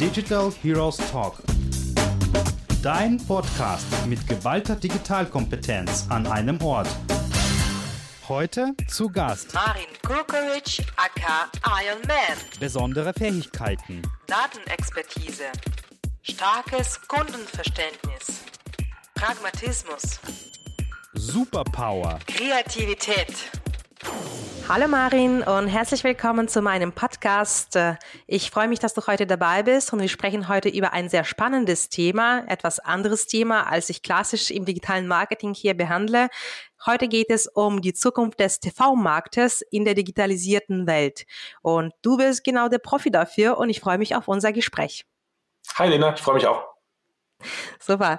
Digital Heroes Talk. Dein Podcast mit geballter Digitalkompetenz an einem Ort. Heute zu Gast Marin Kurkovic, aka Iron Man. besondere Fähigkeiten, Datenexpertise. Starkes Kundenverständnis. Pragmatismus. Superpower, Kreativität. Hallo Marin und herzlich willkommen zu meinem Podcast. Ich freue mich, dass du heute dabei bist und wir sprechen heute über ein sehr spannendes Thema, etwas anderes Thema, als ich klassisch im digitalen Marketing hier behandle. Heute geht es um die Zukunft des TV-Marktes in der digitalisierten Welt. Und du bist genau der Profi dafür und ich freue mich auf unser Gespräch. Hi Lena, ich freue mich auch. Super.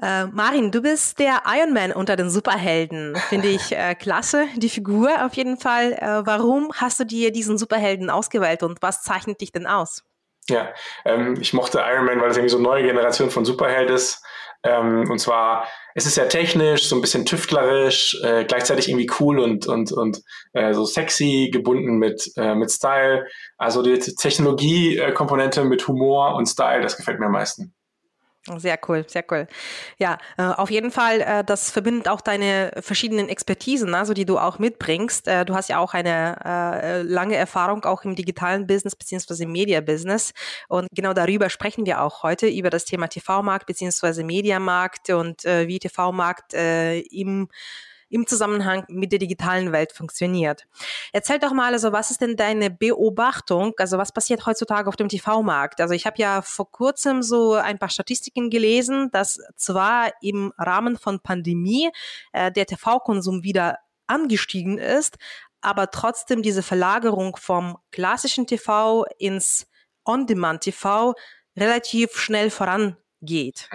Äh, Marin, du bist der Iron Man unter den Superhelden. Finde ich äh, klasse, die Figur auf jeden Fall. Äh, warum hast du dir diesen Superhelden ausgewählt und was zeichnet dich denn aus? Ja, ähm, ich mochte Iron Man, weil es irgendwie so eine neue Generation von Superheld ist. Ähm, und zwar, es ist ja technisch, so ein bisschen tüftlerisch, äh, gleichzeitig irgendwie cool und, und, und äh, so sexy, gebunden mit, äh, mit Style. Also die Technologie-Komponente mit Humor und Style, das gefällt mir am meisten. Sehr cool, sehr cool. Ja, äh, auf jeden Fall, äh, das verbindet auch deine verschiedenen Expertisen, also die du auch mitbringst. Äh, du hast ja auch eine äh, lange Erfahrung auch im digitalen Business beziehungsweise im Media-Business. Und genau darüber sprechen wir auch heute, über das Thema TV-Markt beziehungsweise Mediamarkt und äh, wie TV-Markt äh, im im Zusammenhang mit der digitalen Welt funktioniert. Erzähl doch mal, also was ist denn deine Beobachtung? Also was passiert heutzutage auf dem TV-Markt? Also ich habe ja vor kurzem so ein paar Statistiken gelesen, dass zwar im Rahmen von Pandemie äh, der TV-Konsum wieder angestiegen ist, aber trotzdem diese Verlagerung vom klassischen TV ins On-Demand-TV relativ schnell vorangeht.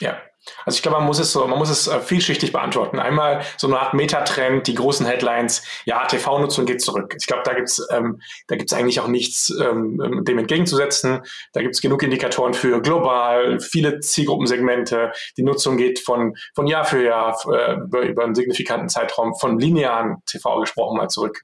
Ja, also ich glaube, man muss es so, man muss es äh, vielschichtig beantworten. Einmal so eine Art Metatrend, die großen Headlines, ja, TV-Nutzung geht zurück. Ich glaube, da gibt's ähm, da gibt's eigentlich auch nichts ähm, dem entgegenzusetzen. Da gibt's genug Indikatoren für global, viele Zielgruppensegmente. Die Nutzung geht von, von Jahr für Jahr äh, über, über einen signifikanten Zeitraum von linearen TV gesprochen mal zurück.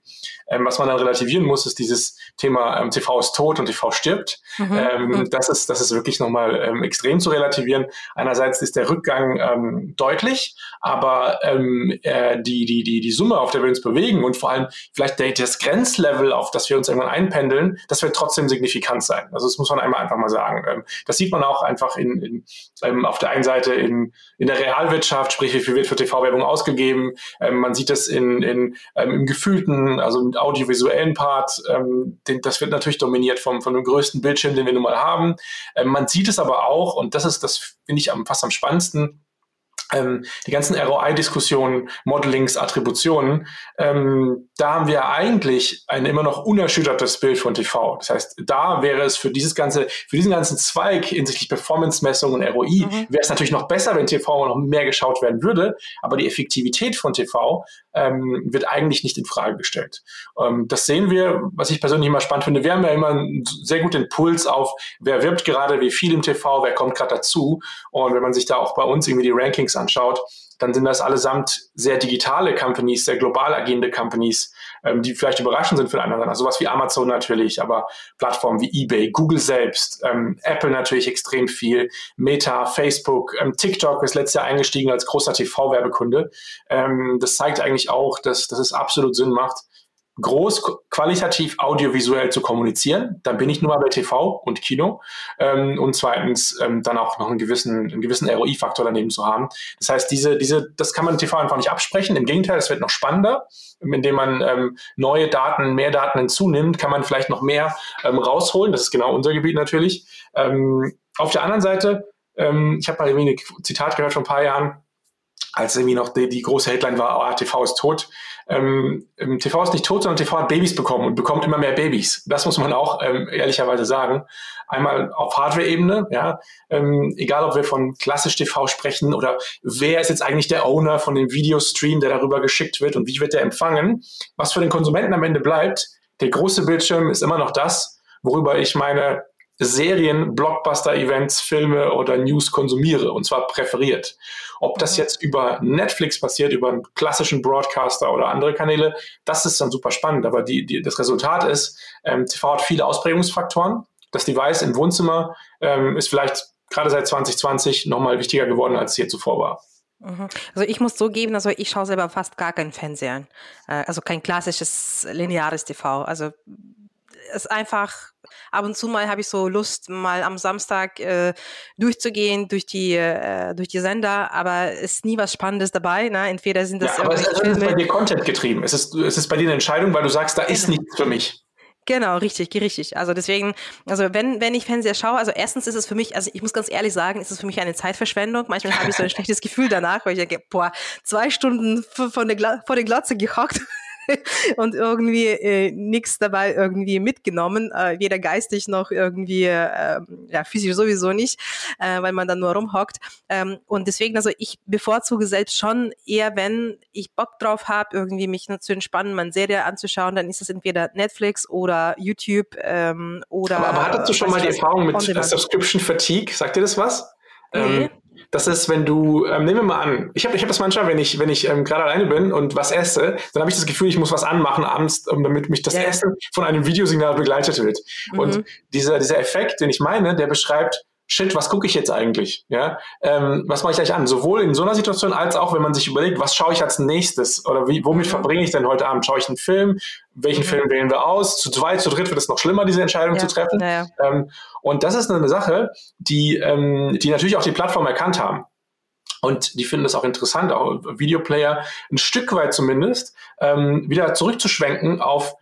Ähm, was man dann relativieren muss, ist dieses Thema ähm, TV ist tot und TV stirbt. Mhm. Ähm, das ist das ist wirklich nochmal ähm, extrem zu relativieren. Einerseits ist der Rückgang ähm, deutlich, aber ähm, äh, die, die, die, die Summe, auf der wir uns bewegen und vor allem vielleicht der, das Grenzlevel, auf das wir uns irgendwann einpendeln, das wird trotzdem signifikant sein. Also das muss man einmal einfach mal sagen. Ähm, das sieht man auch einfach in, in, ähm, auf der einen Seite in, in der Realwirtschaft, sprich wie viel wird für TV-Werbung ausgegeben. Ähm, man sieht das in, in, ähm, im gefühlten, also im audiovisuellen Part. Ähm, den, das wird natürlich dominiert vom, von dem größten Bildschirm, den wir nun mal haben. Ähm, man sieht es aber auch, und das ist, das finde ich am, fast am spannendsten, ähm, die ganzen ROI-Diskussionen, Modelings, Attributionen, ähm, da haben wir eigentlich ein immer noch unerschüttertes Bild von TV. Das heißt, da wäre es für dieses ganze, für diesen ganzen Zweig hinsichtlich Performance-Messung und ROI, mhm. wäre es natürlich noch besser, wenn TV noch mehr geschaut werden würde. Aber die Effektivität von TV ähm, wird eigentlich nicht in Frage gestellt. Ähm, das sehen wir, was ich persönlich immer spannend finde. Wir haben ja immer einen sehr guten Puls auf, wer wirbt gerade, wie viel im TV, wer kommt gerade dazu. Und wenn man sich da auch bei uns irgendwie die Rankings anschaut, dann sind das allesamt sehr digitale Companies, sehr global agierende Companies, ähm, die vielleicht überraschend sind für den anderen. Also sowas wie Amazon natürlich, aber Plattformen wie eBay, Google selbst, ähm, Apple natürlich extrem viel, Meta, Facebook, ähm, TikTok ist letztes Jahr eingestiegen als großer TV-Werbekunde. Ähm, das zeigt eigentlich auch, dass, dass es absolut Sinn macht, groß qualitativ audiovisuell zu kommunizieren, dann bin ich nur mal bei TV und Kino ähm, und zweitens ähm, dann auch noch einen gewissen, einen gewissen ROI-Faktor daneben zu haben. Das heißt, diese, diese, das kann man TV einfach nicht absprechen. Im Gegenteil, es wird noch spannender, indem man ähm, neue Daten, mehr Daten hinzunimmt, kann man vielleicht noch mehr ähm, rausholen. Das ist genau unser Gebiet natürlich. Ähm, auf der anderen Seite, ähm, ich habe mal irgendwie ein Zitat gehört vor ein paar Jahren, als irgendwie noch die, die große Headline war, oh, TV ist tot ähm, TV ist nicht tot, sondern TV hat Babys bekommen und bekommt immer mehr Babys. Das muss man auch ähm, ehrlicherweise sagen. Einmal auf Hardware-Ebene, ja, ähm, egal ob wir von klassisch TV sprechen oder wer ist jetzt eigentlich der Owner von dem Videostream, der darüber geschickt wird und wie wird der empfangen. Was für den Konsumenten am Ende bleibt, der große Bildschirm ist immer noch das, worüber ich meine Serien, Blockbuster-Events, Filme oder News konsumiere und zwar präferiert. Ob das mhm. jetzt über Netflix passiert, über einen klassischen Broadcaster oder andere Kanäle, das ist dann super spannend. Aber die, die, das Resultat ist, ähm, TV hat viele Ausprägungsfaktoren das Device im Wohnzimmer ähm, ist vielleicht gerade seit 2020 nochmal wichtiger geworden, als es hier zuvor war. Mhm. Also ich muss zugeben, also ich schaue selber fast gar keinen Fernseher. Äh, also kein klassisches lineares TV. Also es ist einfach ab und zu mal habe ich so Lust, mal am Samstag äh, durchzugehen durch die äh, durch die Sender, aber ist nie was Spannendes dabei. Ne? Entweder sind das ja, aber es ist bei dir Content getrieben. Es ist es ist bei dir eine Entscheidung, weil du sagst, da ist genau. nichts für mich. Genau, richtig, richtig. Also deswegen, also wenn, wenn ich Fernseher schaue, also erstens ist es für mich, also ich muss ganz ehrlich sagen, ist es für mich eine Zeitverschwendung. Manchmal habe ich so ein schlechtes Gefühl danach, weil ich denke, boah, zwei Stunden von der, vor der Glotze gehockt und irgendwie äh, nichts dabei irgendwie mitgenommen, äh, weder geistig noch irgendwie, äh, ja, physisch sowieso nicht, äh, weil man dann nur rumhockt. Ähm, und deswegen, also ich bevorzuge selbst schon eher, wenn ich Bock drauf habe, irgendwie mich zu entspannen, meine Serie anzuschauen, dann ist es entweder Netflix oder YouTube ähm, oder. Aber, aber hattest du schon mal die Erfahrung mit Subscription Fatigue? Sagt dir das was? Ähm, das ist, wenn du, ähm, nehmen wir mal an, ich habe ich hab das manchmal, wenn ich, wenn ich ähm, gerade alleine bin und was esse, dann habe ich das Gefühl, ich muss was anmachen abends, um, damit mich das ja. Essen von einem Videosignal begleitet wird. Mhm. Und dieser, dieser Effekt, den ich meine, der beschreibt, shit, was gucke ich jetzt eigentlich? Ja, ähm, was mache ich gleich an? Sowohl in so einer Situation als auch, wenn man sich überlegt, was schaue ich als nächstes oder wie, womit verbringe ich denn heute Abend? Schaue ich einen Film? Welchen mhm. Film wählen wir aus? Zu zweit, zu dritt wird es noch schlimmer, diese Entscheidung ja. zu treffen. Ja, ähm, und das ist eine Sache, die, ähm, die natürlich auch die Plattform erkannt haben. Und die finden das auch interessant, auch Videoplayer ein Stück weit zumindest, ähm, wieder zurückzuschwenken auf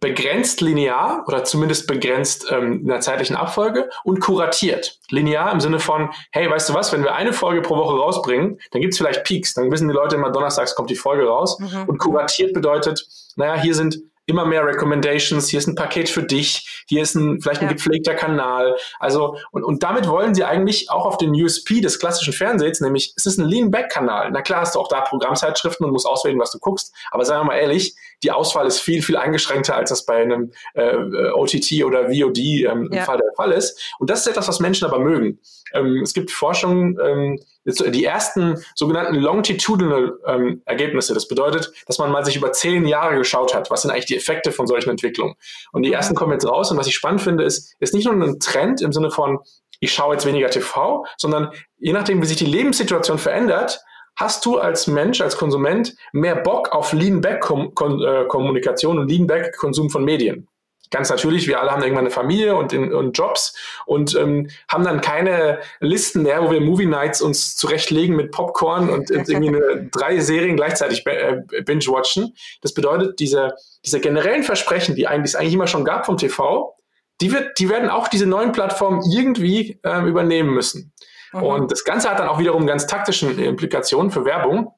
begrenzt linear oder zumindest begrenzt ähm, in der zeitlichen Abfolge und kuratiert. Linear im Sinne von, hey, weißt du was, wenn wir eine Folge pro Woche rausbringen, dann gibt's vielleicht Peaks, dann wissen die Leute immer, donnerstags kommt die Folge raus. Mhm. Und kuratiert bedeutet, naja, hier sind immer mehr Recommendations, hier ist ein Paket für dich, hier ist ein, vielleicht ein ja. gepflegter Kanal. Also, und, und damit wollen sie eigentlich auch auf den USP des klassischen Fernsehens, nämlich es ist ein Lean-Back-Kanal. Na klar hast du auch da Programmzeitschriften und musst auswählen, was du guckst, aber sagen wir mal ehrlich, die Auswahl ist viel, viel eingeschränkter, als das bei einem äh, OTT oder VOD ähm, ja. im Fall der Fall ist. Und das ist etwas, was Menschen aber mögen. Ähm, es gibt Forschung, ähm, die ersten sogenannten Longitudinal ähm, Ergebnisse. Das bedeutet, dass man mal sich über zehn Jahre geschaut hat, was sind eigentlich die Effekte von solchen Entwicklungen. Und die ersten kommen jetzt raus. Und was ich spannend finde, ist, ist nicht nur ein Trend im Sinne von, ich schaue jetzt weniger TV, sondern je nachdem, wie sich die Lebenssituation verändert, hast du als Mensch, als Konsument mehr Bock auf Lean-Back-Kommunikation äh, und Lean-Back-Konsum von Medien ganz natürlich, wir alle haben irgendwann eine Familie und, in, und Jobs und ähm, haben dann keine Listen mehr, wo wir Movie Nights uns zurechtlegen mit Popcorn und, irgendwie eine, drei Serien gleichzeitig äh, binge-watchen. Das bedeutet, diese, diese generellen Versprechen, die eigentlich, es eigentlich immer schon gab vom TV, die, wird, die werden auch diese neuen Plattformen irgendwie äh, übernehmen müssen. Mhm. Und das Ganze hat dann auch wiederum ganz taktischen Implikationen für Werbung,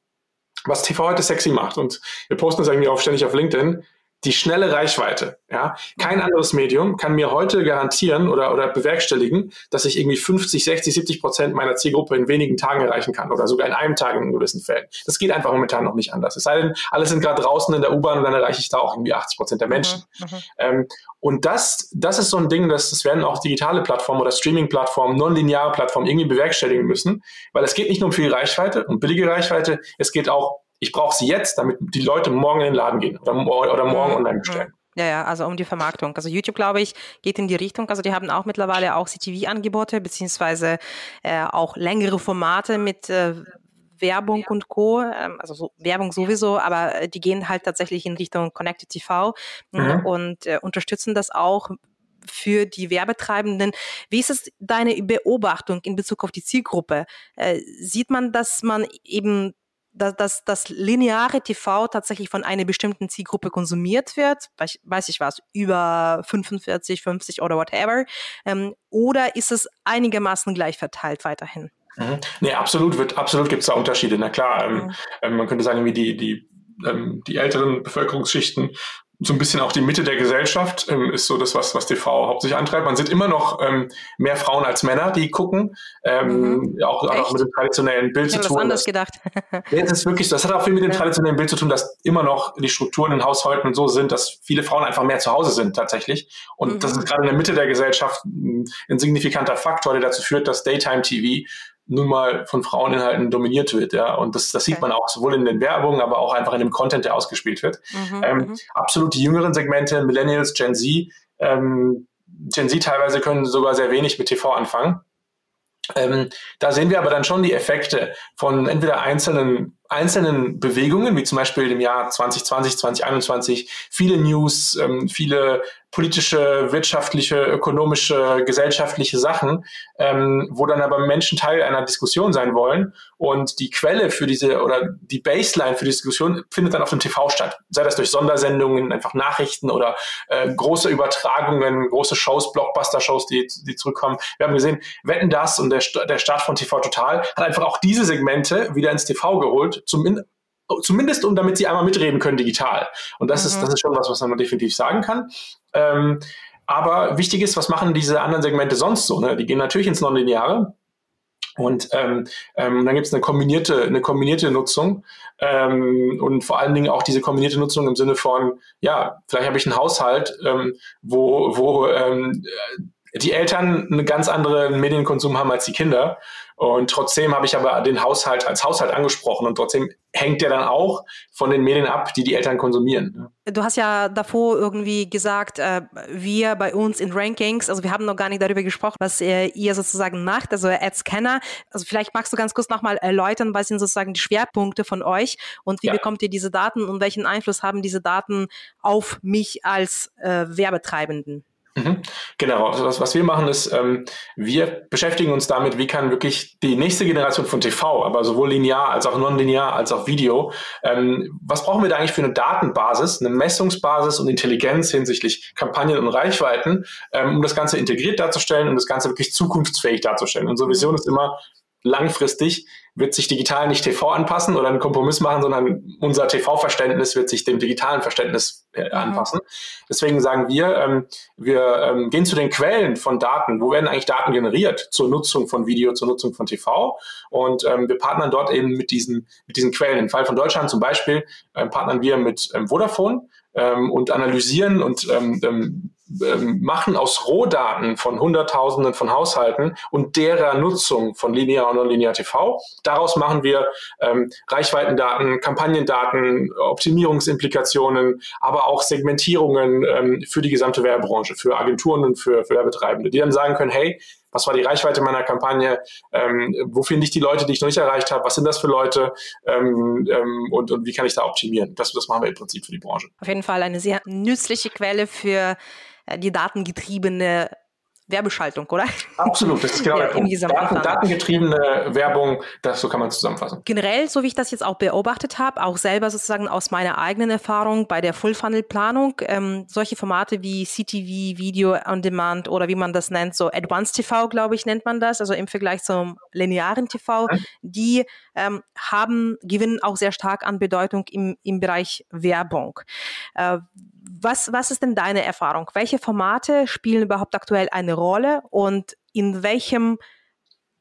was TV heute sexy macht. Und wir posten das irgendwie auch ständig auf LinkedIn die schnelle Reichweite. Ja, kein mhm. anderes Medium kann mir heute garantieren oder, oder bewerkstelligen, dass ich irgendwie 50, 60, 70 Prozent meiner Zielgruppe in wenigen Tagen erreichen kann oder sogar in einem Tag in gewissen Fällen. Das geht einfach momentan noch nicht anders. Es sei denn, alle sind gerade draußen in der U-Bahn und dann erreiche ich da auch irgendwie 80 Prozent der mhm, Menschen. Mhm, ähm, und das, das ist so ein Ding, dass das werden auch digitale Plattformen oder Streaming-Plattformen, nonlineare Plattformen irgendwie bewerkstelligen müssen, weil es geht nicht nur um viel Reichweite und billige Reichweite, es geht auch ich brauche sie jetzt, damit die Leute morgen in den Laden gehen oder, oder morgen mhm. online bestellen. Ja, ja, also um die Vermarktung. Also YouTube, glaube ich, geht in die Richtung. Also die haben auch mittlerweile auch CTV-Angebote, beziehungsweise äh, auch längere Formate mit äh, Werbung und Co. Ähm, also so, Werbung sowieso, aber äh, die gehen halt tatsächlich in Richtung Connected TV mhm. und äh, unterstützen das auch für die Werbetreibenden. Wie ist es deine Beobachtung in Bezug auf die Zielgruppe? Äh, sieht man, dass man eben dass, dass das lineare TV tatsächlich von einer bestimmten Zielgruppe konsumiert wird, weiß, ich was, über 45, 50 oder whatever, ähm, oder ist es einigermaßen gleich verteilt weiterhin? Mhm. Nee, absolut wird, absolut gibt es da Unterschiede. Na klar, ähm, mhm. man könnte sagen, wie die, die, ähm, die älteren Bevölkerungsschichten so ein bisschen auch die Mitte der Gesellschaft ähm, ist so das, was, was TV hauptsächlich antreibt. Man sieht immer noch ähm, mehr Frauen als Männer, die gucken. Ähm, mhm. auch, auch mit dem traditionellen Bild ich zu tun. Das anders gedacht. nee, das ist wirklich, das hat auch viel mit dem traditionellen Bild zu tun, dass immer noch die Strukturen in Haushalten so sind, dass viele Frauen einfach mehr zu Hause sind tatsächlich. Und mhm. das ist gerade in der Mitte der Gesellschaft ein signifikanter Faktor, der dazu führt, dass Daytime TV nun mal von Fraueninhalten dominiert wird, ja. Und das, das sieht man auch sowohl in den Werbungen, aber auch einfach in dem Content, der ausgespielt wird. Mhm, ähm, mhm. absolut die jüngeren Segmente, Millennials, Gen Z, ähm, Gen Z teilweise können sogar sehr wenig mit TV anfangen. Ähm, da sehen wir aber dann schon die Effekte von entweder einzelnen einzelnen Bewegungen, wie zum Beispiel im Jahr 2020, 2021, viele News, ähm, viele politische, wirtschaftliche, ökonomische, gesellschaftliche Sachen, ähm, wo dann aber Menschen Teil einer Diskussion sein wollen und die Quelle für diese oder die Baseline für die Diskussion findet dann auf dem TV statt. Sei das durch Sondersendungen, einfach Nachrichten oder äh, große Übertragungen, große Shows, Blockbuster-Shows, die, die zurückkommen. Wir haben gesehen, Wetten das und der, der Start von TV Total hat einfach auch diese Segmente wieder ins TV geholt zumindest zumindest um damit sie einmal mitreden können digital. Und das mhm. ist das ist schon was, was man definitiv sagen kann. Ähm, aber wichtig ist, was machen diese anderen Segmente sonst so? Ne? Die gehen natürlich ins Nonlineare. Und ähm, ähm, dann gibt es eine kombinierte, eine kombinierte Nutzung ähm, und vor allen Dingen auch diese kombinierte Nutzung im Sinne von, ja, vielleicht habe ich einen Haushalt, ähm, wo, wo ähm, die Eltern einen ganz anderen Medienkonsum haben als die Kinder. Und trotzdem habe ich aber den Haushalt als Haushalt angesprochen und trotzdem hängt der dann auch von den Medien ab, die die Eltern konsumieren. Du hast ja davor irgendwie gesagt, äh, wir bei uns in Rankings, also wir haben noch gar nicht darüber gesprochen, was äh, ihr sozusagen macht, also als Scanner. Also vielleicht magst du ganz kurz nochmal erläutern, was sind sozusagen die Schwerpunkte von euch und wie ja. bekommt ihr diese Daten und welchen Einfluss haben diese Daten auf mich als äh, Werbetreibenden? Mhm. Genau, also was, was wir machen ist, ähm, wir beschäftigen uns damit, wie kann wirklich die nächste Generation von TV, aber sowohl linear als auch nonlinear als auch Video, ähm, was brauchen wir da eigentlich für eine Datenbasis, eine Messungsbasis und Intelligenz hinsichtlich Kampagnen und Reichweiten, ähm, um das Ganze integriert darzustellen und das Ganze wirklich zukunftsfähig darzustellen. Unsere Vision ist immer, langfristig wird sich digital nicht TV anpassen oder einen Kompromiss machen, sondern unser TV-Verständnis wird sich dem digitalen Verständnis äh, mhm. anpassen. Deswegen sagen wir, ähm, wir ähm, gehen zu den Quellen von Daten. Wo werden eigentlich Daten generiert zur Nutzung von Video, zur Nutzung von TV? Und ähm, wir partnern dort eben mit diesen, mit diesen Quellen. Im Fall von Deutschland zum Beispiel ähm, partnern wir mit ähm, Vodafone ähm, und analysieren und ähm, machen aus Rohdaten von Hunderttausenden von Haushalten und derer Nutzung von linear und non-linear TV. Daraus machen wir ähm, Reichweitendaten, Kampagnendaten, Optimierungsimplikationen, aber auch Segmentierungen ähm, für die gesamte Werbebranche, für Agenturen und für, für Werbetreibende, die dann sagen können, hey, was war die Reichweite meiner Kampagne, ähm, wo finde ich die Leute, die ich noch nicht erreicht habe, was sind das für Leute ähm, ähm, und, und wie kann ich da optimieren. Das, das machen wir im Prinzip für die Branche. Auf jeden Fall eine sehr nützliche Quelle für die datengetriebene Werbeschaltung, oder? Absolut, das ist genau ja, der Punkt. Daten, datengetriebene Werbung, das so kann man zusammenfassen. Generell, so wie ich das jetzt auch beobachtet habe, auch selber sozusagen aus meiner eigenen Erfahrung bei der Full-Funnel-Planung, ähm, solche Formate wie CTV, Video on Demand oder wie man das nennt, so Advanced TV, glaube ich, nennt man das, also im Vergleich zum linearen TV, mhm. die ähm, haben, gewinnen auch sehr stark an Bedeutung im, im Bereich Werbung. Äh, was, was ist denn deine Erfahrung? Welche Formate spielen überhaupt aktuell eine Rolle und in welchem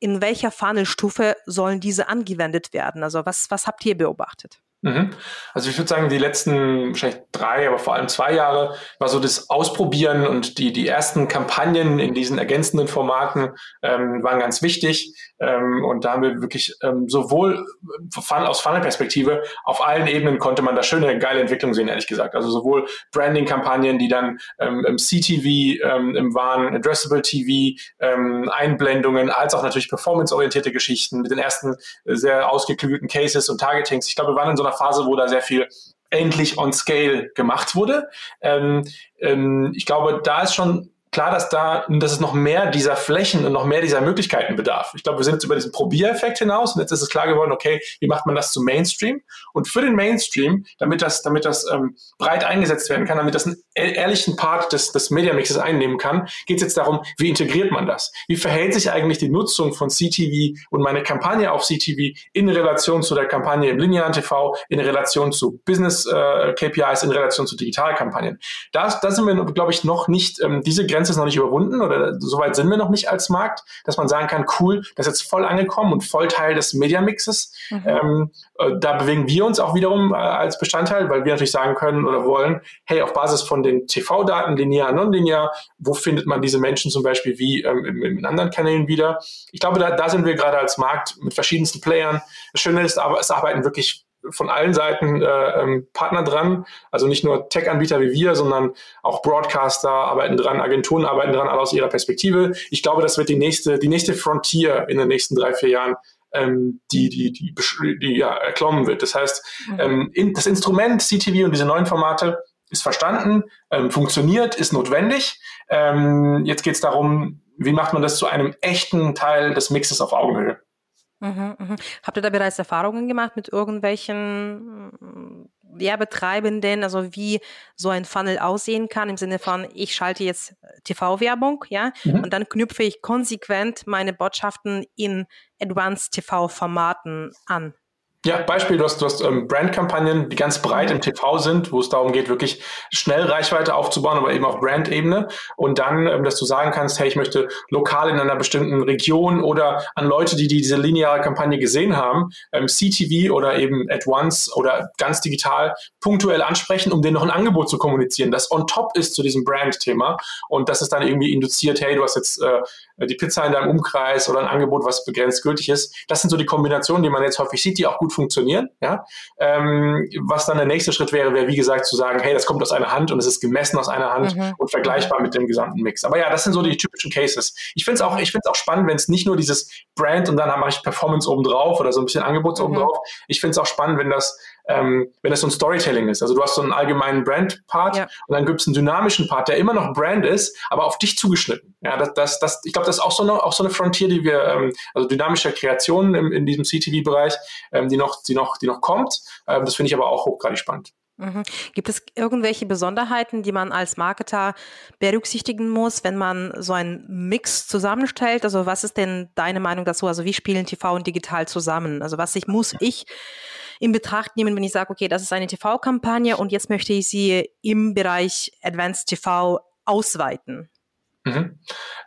in welcher Funnelstufe sollen diese angewendet werden? Also was, was habt ihr beobachtet? Mhm. Also ich würde sagen, die letzten wahrscheinlich drei, aber vor allem zwei Jahre war so das Ausprobieren und die, die ersten Kampagnen in diesen ergänzenden Formaten ähm, waren ganz wichtig. Ähm, und da haben wir wirklich ähm, sowohl Fun, aus Funnel-Perspektive auf allen Ebenen konnte man da schöne, geile Entwicklung sehen, ehrlich gesagt. Also sowohl Branding-Kampagnen, die dann ähm, im CTV ähm, waren, Addressable TV, ähm, Einblendungen, als auch natürlich performanceorientierte Geschichten mit den ersten äh, sehr ausgeklügelten Cases und Targetings. Ich glaube, wir waren in so einer Phase, wo da sehr viel endlich on scale gemacht wurde. Ähm, ähm, ich glaube, da ist schon klar, dass da, dass es noch mehr dieser Flächen und noch mehr dieser Möglichkeiten bedarf. Ich glaube, wir sind jetzt über diesen Probiereffekt hinaus und jetzt ist es klar geworden, okay, wie macht man das zum Mainstream? Und für den Mainstream, damit das, damit das ähm, breit eingesetzt werden kann, damit das einen ehrlichen Part des, des Media-Mixes einnehmen kann, geht es jetzt darum, wie integriert man das? Wie verhält sich eigentlich die Nutzung von CTV und meine Kampagne auf CTV in Relation zu der Kampagne im linearen TV, in Relation zu Business-KPIs, äh, in Relation zu Digitalkampagnen? Da sind wir, glaube ich, noch nicht ähm, diese Grenze Grenze ist noch nicht überwunden oder so weit sind wir noch nicht als Markt, dass man sagen kann, cool, das ist jetzt voll angekommen und voll Teil des Media-Mixes. Mhm. Ähm, äh, da bewegen wir uns auch wiederum äh, als Bestandteil, weil wir natürlich sagen können oder wollen, hey, auf Basis von den TV-Daten, linear, nonlinear, wo findet man diese Menschen zum Beispiel wie ähm, in, in, anderen Kanälen wieder? Ich glaube, da, da sind wir gerade als Markt mit verschiedensten Playern. Das Schöne ist aber, es arbeiten wirklich von allen Seiten äh, ähm, Partner dran. Also nicht nur Tech-Anbieter wie wir, sondern auch Broadcaster arbeiten dran, Agenturen arbeiten dran, alle aus ihrer Perspektive. Ich glaube, das wird die nächste, die nächste Frontier in den nächsten drei, vier Jahren, ähm, die, die, die, die ja, erklommen wird. Das heißt, mhm. ähm, in, das Instrument CTV und diese neuen Formate ist verstanden, ähm, funktioniert, ist notwendig. Ähm, jetzt geht es darum, wie macht man das zu einem echten Teil des Mixes auf Augenhöhe. Mhm, mhm. Habt ihr da bereits Erfahrungen gemacht mit irgendwelchen mm, Werbetreibenden, also wie so ein Funnel aussehen kann, im Sinne von, ich schalte jetzt TV-Werbung, ja, mhm. und dann knüpfe ich konsequent meine Botschaften in Advanced TV-Formaten an? Ja, Beispiel, du hast, du hast ähm, Brandkampagnen, die ganz breit im TV sind, wo es darum geht, wirklich schnell Reichweite aufzubauen, aber eben auf Brand-Ebene. Und dann, ähm, dass du sagen kannst, hey, ich möchte lokal in einer bestimmten Region oder an Leute, die, die diese lineare Kampagne gesehen haben, ähm, CTV oder eben at once oder ganz digital punktuell ansprechen, um denen noch ein Angebot zu kommunizieren, das on top ist zu diesem Brand-Thema. Und das ist dann irgendwie induziert, hey, du hast jetzt äh, die Pizza in deinem Umkreis oder ein Angebot, was begrenzt gültig ist. Das sind so die Kombinationen, die man jetzt häufig sieht, die auch gut gut funktionieren. Ja? Ähm, was dann der nächste Schritt wäre, wäre wie gesagt zu sagen, hey, das kommt aus einer Hand und es ist gemessen aus einer Hand mhm. und vergleichbar mit dem gesamten Mix. Aber ja, das sind so die typischen Cases. Ich finde es auch, ich auch spannend, wenn es nicht nur dieses Brand und dann mache ich Performance obendrauf oder so ein bisschen Angebots mhm. obendrauf. Ich finde es auch spannend, wenn das ähm, wenn das so ein Storytelling ist. Also du hast so einen allgemeinen Brand-Part ja. und dann gibt es einen dynamischen Part, der immer noch Brand ist, aber auf dich zugeschnitten. Ja, das, das, das, ich glaube, das ist auch so eine, auch so eine Frontier, die wir, ähm, also dynamische Kreationen im, in diesem CTV-Bereich, ähm, die noch, die noch, die noch kommt. Ähm, das finde ich aber auch hochgradig spannend. Mhm. Gibt es irgendwelche Besonderheiten, die man als Marketer berücksichtigen muss, wenn man so einen Mix zusammenstellt? Also was ist denn deine Meinung dazu? Also wie spielen TV und digital zusammen? Also was ich muss ich in Betracht nehmen, wenn ich sage, okay, das ist eine TV-Kampagne und jetzt möchte ich sie im Bereich Advanced TV ausweiten? Mhm.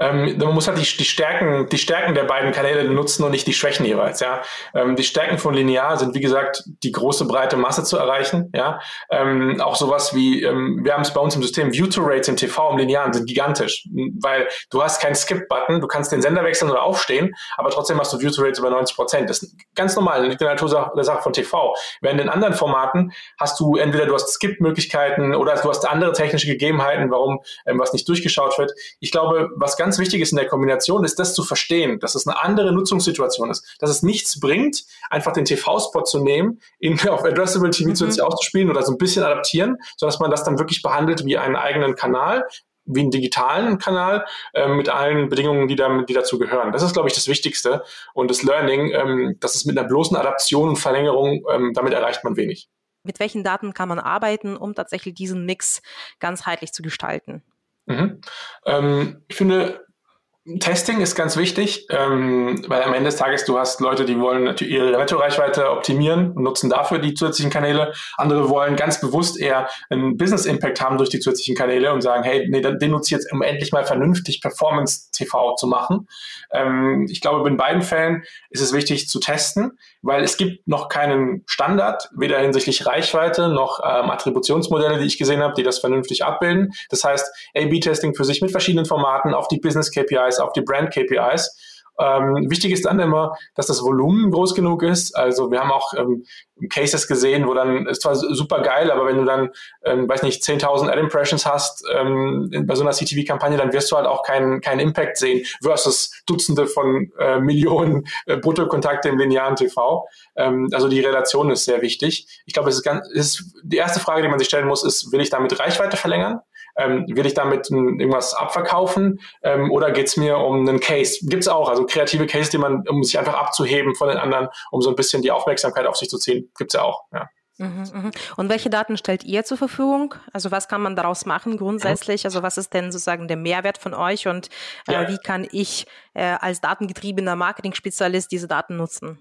Ähm, man muss halt die, die, Stärken, die Stärken der beiden Kanäle nutzen und nicht die Schwächen jeweils. Ja, ähm, die Stärken von Linear sind wie gesagt die große breite Masse zu erreichen. Ja, ähm, auch sowas wie ähm, wir haben es bei uns im System View to Rates im TV im Linearen sind gigantisch, weil du hast keinen Skip-Button, du kannst den Sender wechseln oder aufstehen, aber trotzdem hast du View to Rates über 90 Prozent. Das ist ganz normal, liegt in der Natur der Sache von TV. Während in anderen Formaten hast du entweder du hast Skip-Möglichkeiten oder du hast andere technische Gegebenheiten, warum ähm, was nicht durchgeschaut wird. Ich glaube, was ganz wichtig ist in der Kombination, ist das zu verstehen, dass es eine andere Nutzungssituation ist. Dass es nichts bringt, einfach den TV-Spot zu nehmen, ihn auf Addressable TV mhm. zusätzlich auszuspielen oder so ein bisschen adaptieren, sondern dass man das dann wirklich behandelt wie einen eigenen Kanal, wie einen digitalen Kanal äh, mit allen Bedingungen, die, da, die dazu gehören. Das ist, glaube ich, das Wichtigste. Und das Learning, ähm, das ist mit einer bloßen Adaption und Verlängerung, ähm, damit erreicht man wenig. Mit welchen Daten kann man arbeiten, um tatsächlich diesen Mix ganzheitlich zu gestalten? Mhm. Ähm, ich finde, Testing ist ganz wichtig, ähm, weil am Ende des Tages du hast Leute, die wollen natürlich ihre Netto-Reichweite optimieren und nutzen dafür die zusätzlichen Kanäle. Andere wollen ganz bewusst eher einen Business-Impact haben durch die zusätzlichen Kanäle und sagen, hey, nee, den nutze ich jetzt, um endlich mal vernünftig Performance-TV zu machen. Ähm, ich glaube, in beiden Fällen ist es wichtig zu testen, weil es gibt noch keinen Standard, weder hinsichtlich Reichweite noch ähm, Attributionsmodelle, die ich gesehen habe, die das vernünftig abbilden. Das heißt, A-B-Testing für sich mit verschiedenen Formaten auf die Business-KPIs, auf die Brand-KPIs ähm, wichtig ist dann immer, dass das Volumen groß genug ist. Also wir haben auch ähm, Cases gesehen, wo dann ist zwar super geil, aber wenn du dann, ähm, weiß nicht, 10.000 Ad Impressions hast ähm, bei so einer CTV-Kampagne, dann wirst du halt auch keinen keinen Impact sehen versus Dutzende von äh, Millionen äh, Bruttokontakte im linearen TV. Ähm, also die Relation ist sehr wichtig. Ich glaube, es ist ganz, es ist die erste Frage, die man sich stellen muss, ist, will ich damit Reichweite verlängern? Ähm, will ich damit irgendwas abverkaufen ähm, oder geht es mir um einen Case? Gibt es auch, also kreative Case, die man, um sich einfach abzuheben von den anderen, um so ein bisschen die Aufmerksamkeit auf sich zu ziehen, gibt es ja auch. Ja. Mhm, mhm. Und welche Daten stellt ihr zur Verfügung? Also was kann man daraus machen grundsätzlich? Also was ist denn sozusagen der Mehrwert von euch und äh, ja. wie kann ich äh, als datengetriebener Marketing-Spezialist diese Daten nutzen?